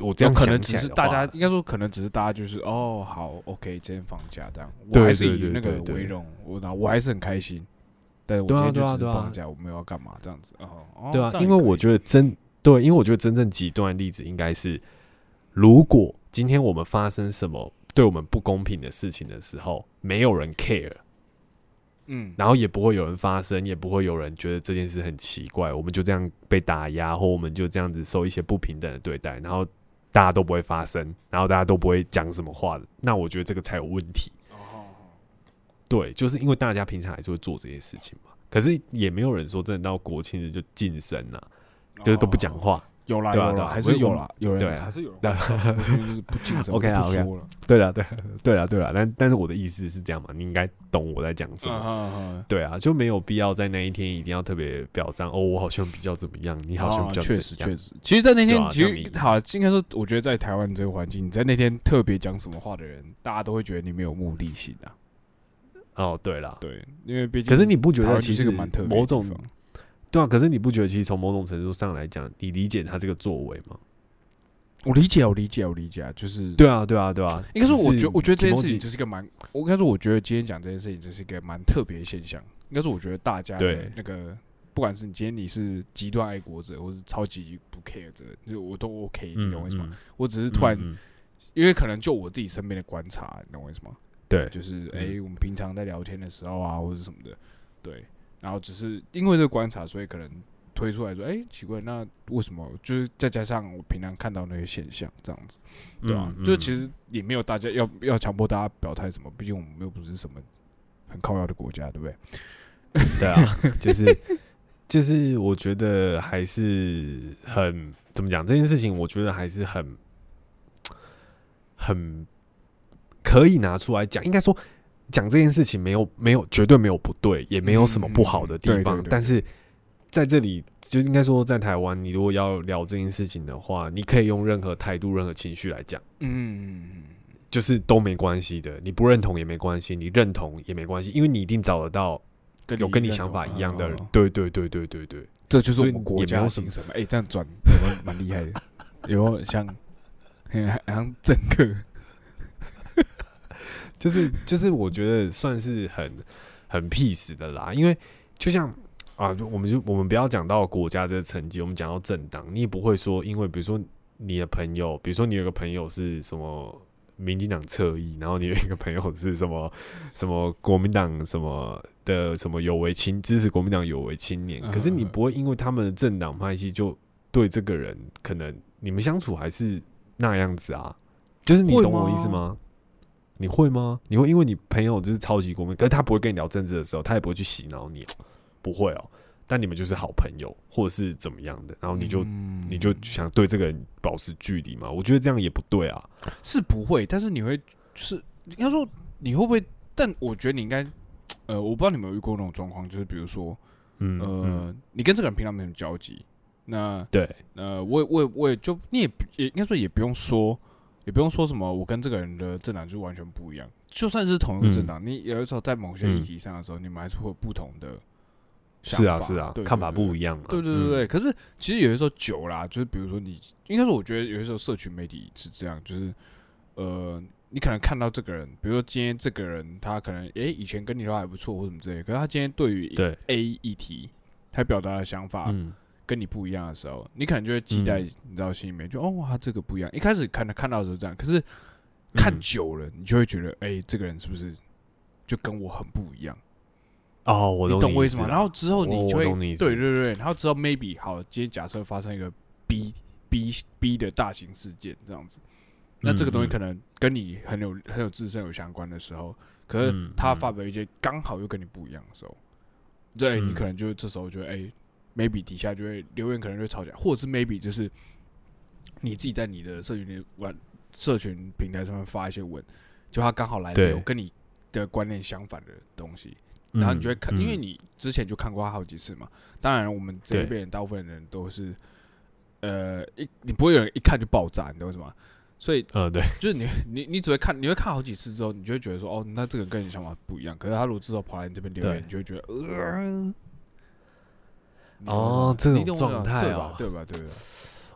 A: 我这样
B: 可能只是大家应该说，可能只是大家就是哦，好，OK，今天放假这样，我还是以那个为荣，我那我还是很开心。但，我今天就是放假，我没有要干嘛这样子哦。
A: 对啊，因为我觉得真对，因为我觉得真正极端的例子应该是，如果今天我们发生什么对我们不公平的事情的时候，没有人 care，嗯，然后也不会有人发声，也不会有人觉得这件事很奇怪，我们就这样被打压，或我们就这样子受一些不平等的对待，然后。大家都不会发声，然后大家都不会讲什么话的，那我觉得这个才有问题。哦，对，就是因为大家平常还是会做这些事情嘛，可是也没有人说真的到国庆日就晋升了，就是都不讲话。
B: 有啦，有啦，还是有啦，有人对，还是有人，就是不谨慎，
A: OK 啊，OK，对了，对，对了，对了，但但是我的意思是这样嘛，你应该懂我在讲什么，对啊，就没有必要在那一天一定要特别表彰哦，我好像比较怎么样，你好像比较
B: 确实确实，其实，在那天其实好，应该说，我觉得在台湾这个环境，你在那天特别讲什么话的人，大家都会觉得你没有目的性啊。
A: 哦，对了，
B: 对，因为毕竟，
A: 可是你不觉得其实
B: 蛮特
A: 某种。对啊，可是你不觉得其实从某种程度上来讲，你理解他这个作为吗？
B: 我理解，我理解，我理解，就是
A: 对啊，对啊，对啊。
B: 应该说，我觉我觉得这件事情这是一个蛮，我应该说，我觉得今天讲这件事情这是一个蛮特别的现象。应该说，我觉得大家对那个，不管是你今天你是极端爱国者，或是超级不 care 者，就我都 OK，你懂我意思吗？我只是突然，因为可能就我自己身边的观察，你懂我意思吗？
A: 对，
B: 就是哎，我们平常在聊天的时候啊，或者什么的，对。然后只是因为这个观察，所以可能推出来说：“哎，奇怪，那为什么？”就是再加上我平常看到那些现象，这样子，对吧？就其实也没有大家要要强迫大家表态什么，毕竟我们又不是什么很靠要的国家，对不对？
A: 对啊，就 是就是，我觉得还是很怎么讲这件事情，我觉得还是很很可以拿出来讲，应该说。讲这件事情没有没有绝对没有不对，也没有什么不好的地方。但是在这里就应该说，在台湾，你如果要聊这件事情的话，你可以用任何态度、任何情绪来讲，嗯，就是都没关系的。你不认同也没关系，你认同也没关系，因为你一定找得到有跟你想法一样的人。对对对对对对，
B: 这就是我们国家精神。哎，这样转蛮厉害的，有像 像政客。
A: 就是就是，我觉得算是很很 peace 的啦。因为就像啊，我们就我们不要讲到国家这个层级，我们讲到政党，你也不会说，因为比如说你的朋友，比如说你有个朋友是什么民进党侧翼，然后你有一个朋友是什么什么国民党什么的什么有为青支持国民党有为青年，可是你不会因为他们的政党派系就对这个人可能你们相处还是那样子啊？就是你懂我意思吗？你会吗？你会因为你朋友就是超级国民，可是他不会跟你聊政治的时候，他也不会去洗脑你，不会哦。但你们就是好朋友，或者是怎么样的，然后你就你就想对这个人保持距离嘛？我觉得这样也不对啊。
B: 是不会，但是你会是应该说你会不会？但我觉得你应该，呃，我不知道你有没有遇过那种状况，就是比如说，嗯呃，你跟这个人平常没什么交集，那
A: 对，
B: 呃，我我我也就你也也应该说也不用说。也不用说什么，我跟这个人的政党就完全不一样。就算是同一个政党，你有的时候在某些议题上的时候，你们还是会有不同的
A: 是啊，是啊，看法不一样嘛。
B: 对对对对。可是其实有的时候久啦，就是比如说你，应该说我觉得有的时候社群媒体是这样，就是呃，你可能看到这个人，比如说今天这个人他可能诶以前跟你都还不错或什么之类，可是他今天对于
A: 对
B: A 议题他表达的想法。跟你不一样的时候，你可能就会期待，你知道心里面就哦，他这个不一样。一开始看他看到的时候这样，可是看久了，你就会觉得，哎，这个人是不是就跟我很不一样？
A: 哦，我
B: 懂为
A: 什么。
B: 然后之后你就会，对对对，然后之后 maybe 好，今天假设发生一个 B B B 的大型事件这样子，那这个东西可能跟你很有很有自身有相关的时候，可是他发表一些刚好又跟你不一样的时候，对你可能就这时候觉得，哎，maybe 底下就会留言可能会吵起来，或者是 maybe 就是你自己在你的社群里玩社群平台上面发一些文，就他刚好来有跟你的观念相反的东西，然后你就会看，因为你之前就看过他好几次嘛。当然，我们这一边大部分人都是，呃，一你不会有人一看就爆炸，你知道为什么？所以，
A: 呃，对，
B: 就是你，你，你只会看，你会看好几次之后，你就会觉得说，哦，那这个跟你想法不一样。可是他如果之后跑来你这边留言，你就会觉得，呃，
A: 哦，这种状态
B: 吧，对吧？对吧？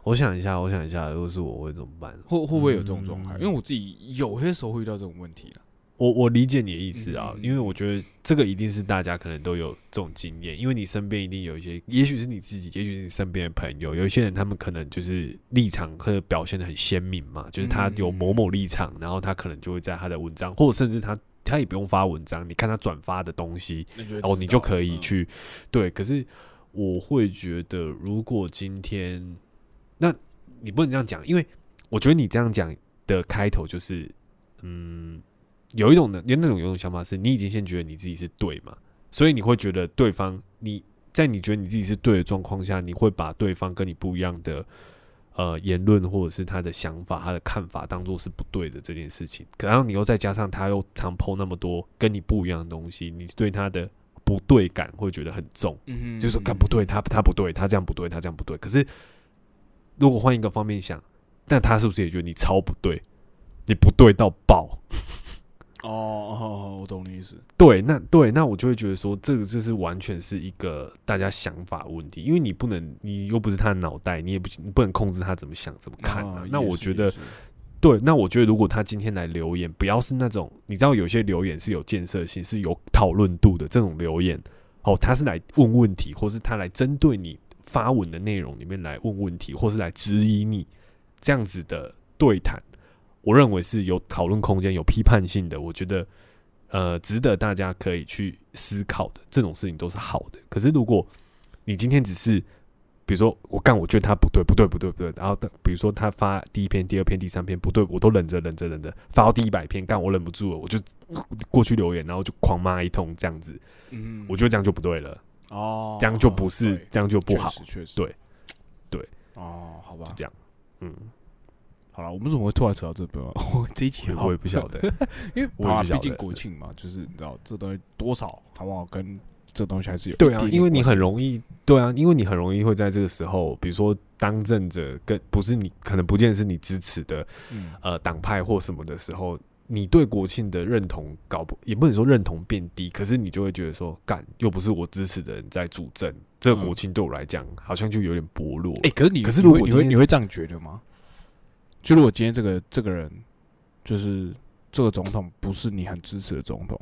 A: 我想一下，我想一下，如果是我会怎么办？
B: 会会不会有这种状态？因为我自己有些时候会遇到这种问题了。
A: 我我理解你的意思啊，因为我觉得这个一定是大家可能都有这种经验，因为你身边一定有一些，也许是你自己，也许是你身边的朋友，有一些人他们可能就是立场或者表现的很鲜明嘛，就是他有某某立场，然后他可能就会在他的文章，或者甚至他他也不用发文章，你看他转发的东西，哦，你就可以去对。可是我会觉得，如果今天，那你不能这样讲，因为我觉得你这样讲的开头就是，嗯。有一种的，有那种有种想法是，你已经先觉得你自己是对嘛，所以你会觉得对方，你在你觉得你自己是对的状况下，你会把对方跟你不一样的呃言论或者是他的想法、他的看法当做是不对的这件事情。然后你又再加上他又常抛那么多跟你不一样的东西，你对他的不对感会觉得很重，嗯就是看不对，他他不对，他这样不对，他这样不对。可是如果换一个方面想，那他是不是也觉得你超不对？你不对到爆？
B: 哦，我懂你意思。
A: 对，那对，那我就会觉得说，这个就是完全是一个大家想法问题，因为你不能，你又不是他的脑袋，你也不，你不能控制他怎么想、怎么看的。那我觉得，对，那我觉得，如果他今天来留言，不要是那种，你知道，有些留言是有建设性、是有讨论度的这种留言，哦，他是来问问题，或是他来针对你发文的内容里面来问问题，或是来质疑你这样子的对谈。我认为是有讨论空间、有批判性的，我觉得呃值得大家可以去思考的这种事情都是好的。可是如果你今天只是比如说我干，我觉得他不对，不对，不对，不对，然后比如说他发第一篇、第二篇、第三篇不对，我都忍着、忍着、忍着，发到第一百篇干，我忍不住了，我就过去留言，然后就狂骂一通这样子。嗯，我觉得这样就不对了。哦，这样就不是，这样就不好。
B: 确实，
A: 对，对。
B: 哦，好吧，
A: 就这样。嗯。
B: 好了，我们怎么会突然扯到这边？我这一集
A: 我也不晓得，
B: 因为毕竟国庆嘛，就是你知道这东西多少好不好？跟这东西还是有
A: 对啊，因为你很容易对啊，因为你很容易会在这个时候，比如说当政者跟不是你，可能不见是你支持的呃党派或什么的时候，你对国庆的认同搞不也不能说认同变低，可是你就会觉得说，干又不是我支持的人在主政，这个国庆对我来讲好像就有点薄弱。
B: 哎，可是你可是如果你会你会这样觉得吗？就如果今天这个这个人，就是这个总统不是你很支持的总统，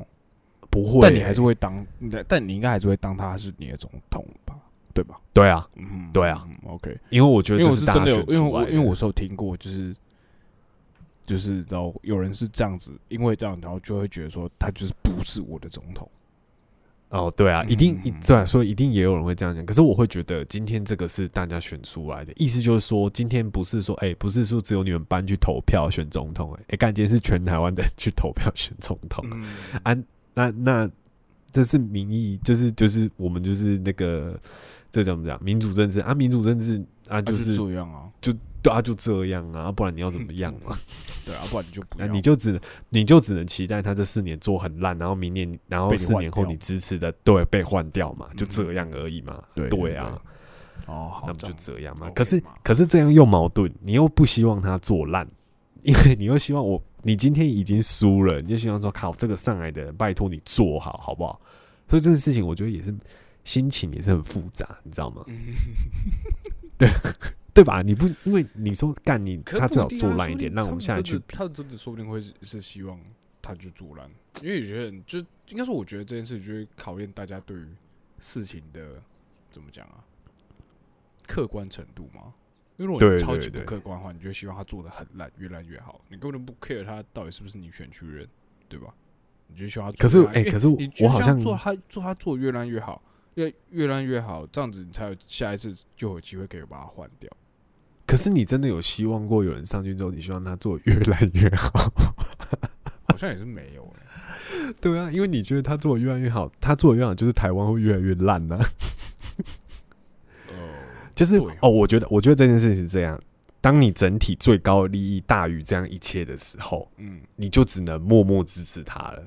A: 不会，
B: 但你还是会当，但你应该还是会当他是你的总统吧？对吧？
A: 对啊，嗯，对啊
B: ，OK。
A: 因为我觉得这是
B: 真的，因为我因为我是有听过，就是就是然后有人是这样子，因为这样，然后就会觉得说他就是不是我的总统。
A: 哦，对啊，一定一对，所以一定也有人会这样讲。可是我会觉得，今天这个是大家选出来的，意思就是说，今天不是说，哎，不是说只有你们班去投票选总统，哎，哎，感觉是全台湾的去投票选总统。啊，那那这是民意，就是就是我们就是那个这怎么讲？民主政治啊，民主政治啊，就是
B: 这样啊，
A: 就。对啊，就这样啊，不然你要怎么样嘛？
B: 对啊，不然你就不，
A: 你就只能，你就只能期待他这四年做很烂，然后明年，然后四年后你支持的对被换掉嘛？就这样而已嘛？对啊，
B: 哦，
A: 那不就这样嘛？可是，可是这样又矛盾，你又不希望他做烂，因为你又希望我，你今天已经输了，你就希望说靠这个上来的人，拜托你做好好不好？所以这件事情，我觉得也是心情也是很复杂，你知道吗？对。对吧？你不因为你说干你，他最好做烂一点，让我们下来去。
B: 他真的说不定会是希望他去做烂，因为有些人就应该说，我觉得这件事就会考验大家对于事情的怎么讲啊，客观程度嘛。因为如果你超级不客观的话，你就希望他做的很烂，越烂越好。你根本不 care 他到底是不是你选区人，对吧？你就希望他。
A: 可是哎，可是我好像
B: 做他做他做越烂越好。越越烂越好，这样子你才有下一次就有机会可以把它换掉。
A: 可是你真的有希望过有人上去之后，你希望他做越烂越好？
B: 好像也是没有
A: 哎。对啊，因为你觉得他做的越来越好，他做的越好，就是台湾会越来越烂呢。哦，就是哦，我觉得，我觉得这件事情是这样。当你整体最高利益大于这样一切的时候，嗯，你就只能默默支持他了。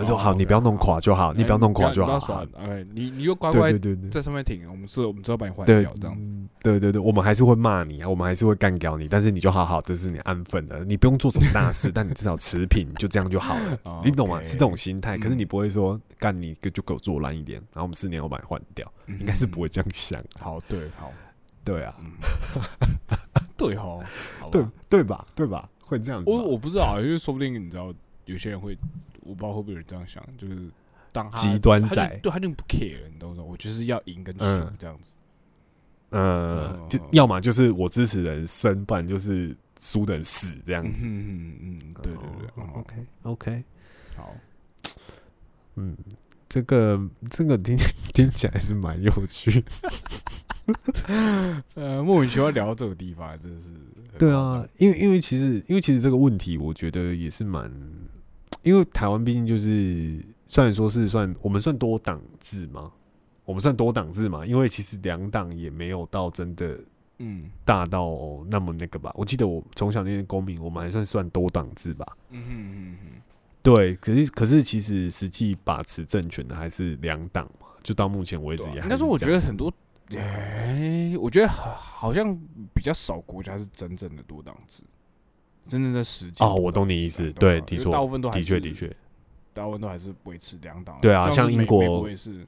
A: 他说：“好，你不要弄垮就好，你不要弄垮就好。
B: 哎，你你就乖乖在上面停，我们是，我们只要把你换掉这样子。
A: 对对对，我们还是会骂你啊，我们还是会干掉你，但是你就好好，这是你安分的，你不用做什么大事，但你至少持平，就这样就好了。你懂吗？是这种心态。可是你不会说干你就给我做烂一点，然后我们四年后把你换掉，应该是不会这样想。
B: 好，对，好，
A: 对啊。”
B: 对哦，
A: 对对吧？对吧？会这样？
B: 我我不知道，因为说不定你知道，有些人会，我不知道会不会有人这样想，就是当
A: 极端仔，
B: 对他就不 care，你懂不懂？我就是要赢跟输这样子。
A: 呃，就要么就是我支持人生，不然就是输的人死这样子。
B: 嗯嗯嗯，对对对
A: ，OK OK，
B: 好，
A: 嗯，这个这个听听起来是蛮有趣。
B: 呃，莫名其妙聊到这个地方，真的是
A: 对啊，因为因为其实因为其实这个问题，我觉得也是蛮，因为台湾毕竟就是虽然说是算我们算多党制嘛，我们算多党制嘛，因为其实两党也没有到真的嗯大到那么那个吧。我记得我从小那些公民，我们还算算多党制吧。嗯哼嗯哼，对，可是可是其实实际把持政权的还是两党嘛，就到目前为止也。
B: 应该说，我觉得很多。哎，我觉得好像比较少国家是真正的多党制，真正在实际
A: 哦，我懂你意思，对，的确，
B: 大部分都
A: 的确的确，
B: 大部分都还是维持两党。
A: 对啊，像英国
B: 也是，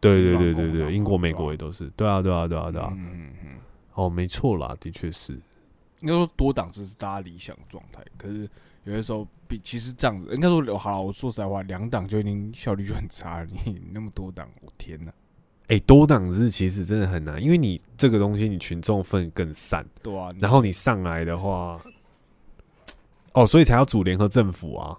A: 对对对对对，英国、美国也都是，对啊对啊对啊对啊，嗯嗯嗯，哦，没错啦，的确是，
B: 应该说多党制是大家理想状态，可是有些时候比其实这样子，应该说好了，我说实在话，两党就已经效率就很差了，你那么多党，我天哪！
A: 哎，多党制其实真的很难，因为你这个东西，你群众分更散，
B: 对啊。
A: 然后你上来的话，哦，所以才要组联合政府啊。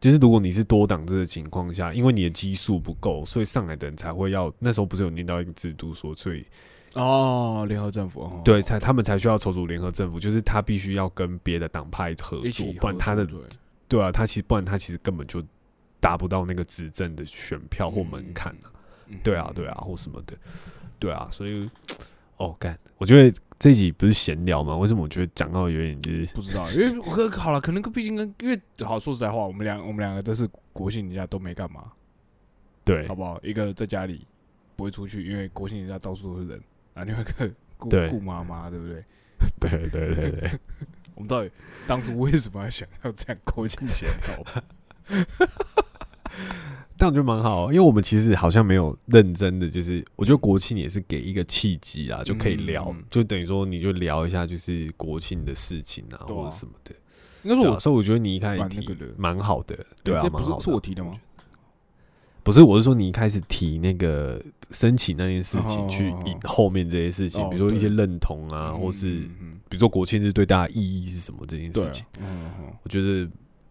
A: 就是如果你是多党制的情况下，因为你的基数不够，所以上来的人才会要。那时候不是有念到一个制度说，所以
B: 哦，联合政府
A: 对，才他们才需要筹组联合政府，就是他必须要跟别的党派合作，不然他的对啊，他其实不然他其实根本就。达不到那个执政的选票或门槛啊？对啊，对啊，或什么的，对啊，所以哦，干，我觉得这集不是闲聊吗？为什么我觉得讲到有点就是
B: 不知道？因为我好了，可能毕竟跟因为好说实在话，我们两我们两个都是国庆人家都没干嘛，
A: 对，
B: 好不好？一个在家里不会出去，因为国庆人家到处都是人啊，另外一个顾顾妈妈，对不对？
A: 对对对对，
B: 我们到底当初为什么要想要这样国庆闲聊？
A: 但我觉得蛮好，因为我们其实好像没有认真的，就是我觉得国庆也是给一个契机啊，就可以聊，就等于说你就聊一下就是国庆的事情啊，或者什么的。
B: 应该说，我
A: 所以我觉得你一开始提蛮好的，对啊，蛮好。
B: 是我提的吗？
A: 不是，我是说你一开始提那个申请那件事情，去引后面这些事情，比如说一些认同啊，或是比如说国庆日对大家意义是什么这件事情，嗯我觉得。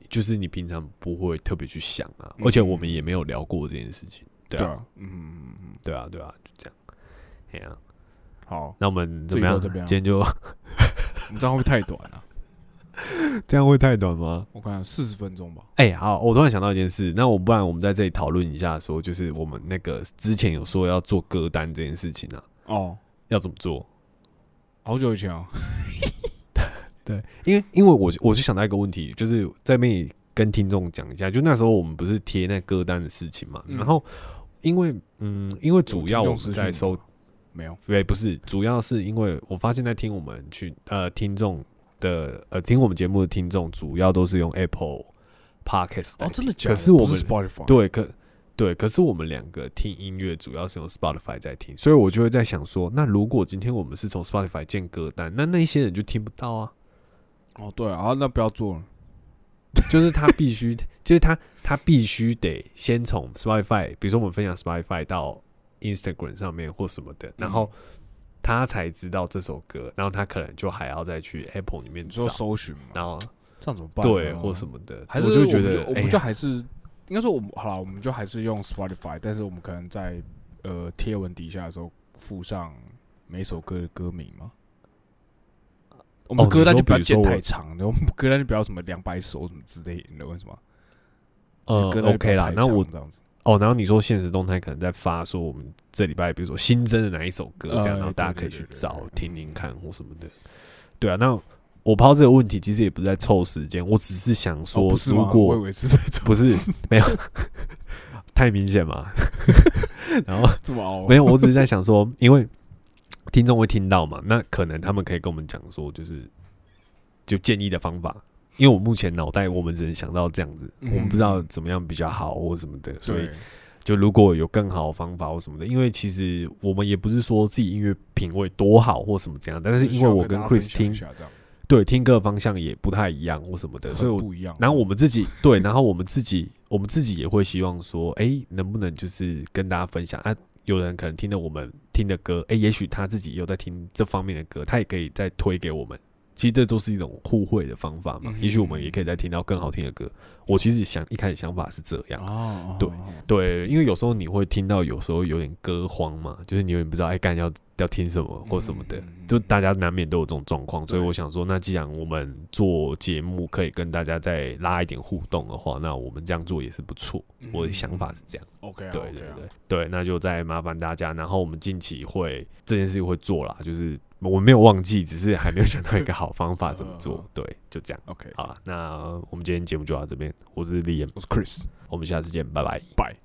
A: 就是你平常不会特别去想啊，而且我们也没有聊过这件事情，对啊，嗯对啊对啊，就这样，哎呀，
B: 好，
A: 那我们怎么样？今天就，
B: 你这样会太短啊？
A: 这样会太短吗？
B: 我看四十分钟吧。
A: 哎，好，我突然想到一件事，那我不然我们在这里讨论一下，说就是我们那个之前有说要做歌单这件事情啊，哦，要怎么做？
B: 好久以前啊。
A: 对，因为因为我我就想到一个问题，就是在那跟听众讲一下，就那时候我们不是贴那歌单的事情嘛，然后因为嗯，因为主要我们在收
B: 没有，
A: 对，不是，主要是因为我发现在听我们去呃听众的呃听我们节目的听众，主要都是用 Apple Podcast
B: 哦，真的假的？
A: 可是我们
B: Spotify
A: 对，可对，可是我们两个听音乐主要是用 Spotify 在听，所以我就会在想说，那如果今天我们是从 Spotify 建歌单，那那些人就听不到啊。
B: 哦，对啊，那不要做了。
A: 就是他必须，就是他，他必须得先从 Spotify，比如说我们分享 Spotify 到 Instagram 上面或什么的，然后他才知道这首歌，然后他可能就还要再去 Apple 里面做
B: 搜寻嘛，
A: 然后
B: 这样怎么办？
A: 对，或什么的，
B: 还是
A: 我就觉得，
B: 我们就还是应该说，我们好了，我们就还是用 Spotify，但是我们可能在呃贴文底下的时候附上每首歌的歌名嘛。我们歌单就不要
A: 剪
B: 太长，我们歌单就不要什么两百首什么之类的，为什么？
A: 呃，OK 啦，那我
B: 这样子。
A: 哦，然后你说现实动态可能在发说我们这礼拜比如说新增的哪一首歌这样，然后大家可以去找听听看或什么的。对啊，那我抛这个问题其实也不是在凑时间，我只是想说，如果
B: 我以为是在
A: 不是没有 太明显嘛。然后
B: 这么
A: 没有，我只是在想说，因为听众会听到嘛，那可能他们可以跟我们讲说，就是就建议的方法。因为我目前脑袋我们只能想到这样子，我们不知道怎么样比较好或什么的，所以就如果有更好的方法或什么的，因为其实我们也不是说自己音乐品味多好或什么这样，但是因为我跟 Chris 听，对听歌方向也不太一样或什么的，所以
B: 不一样。
A: 然后我们自己对，然后我们自己我们自己也会希望说，哎，能不能就是跟大家分享啊？有人可能听了我们听的歌，哎，也许他自己有在听这方面的歌，他也可以再推给我们。其实这都是一种互惠的方法嘛，也许我们也可以再听到更好听的歌。我其实想一开始想法是这样，哦，对对，因为有时候你会听到，有时候有点歌荒嘛，就是你有点不知道哎，干要要听什么或什么的，就大家难免都有这种状况。所以我想说，那既然我们做节目可以跟大家再拉一点互动的话，那我们这样做也是不错。我的想法是这样
B: ，OK，
A: 对对对对，那就再麻烦大家。然后我们近期会这件事情会做啦，就是。我没有忘记，只是还没有想到一个好方法怎么做。对，就这样。
B: OK，
A: 好了，那我们今天节目就到这边。我是李岩，
B: 我是 Chris，
A: 我们下次见，拜拜，
B: 拜。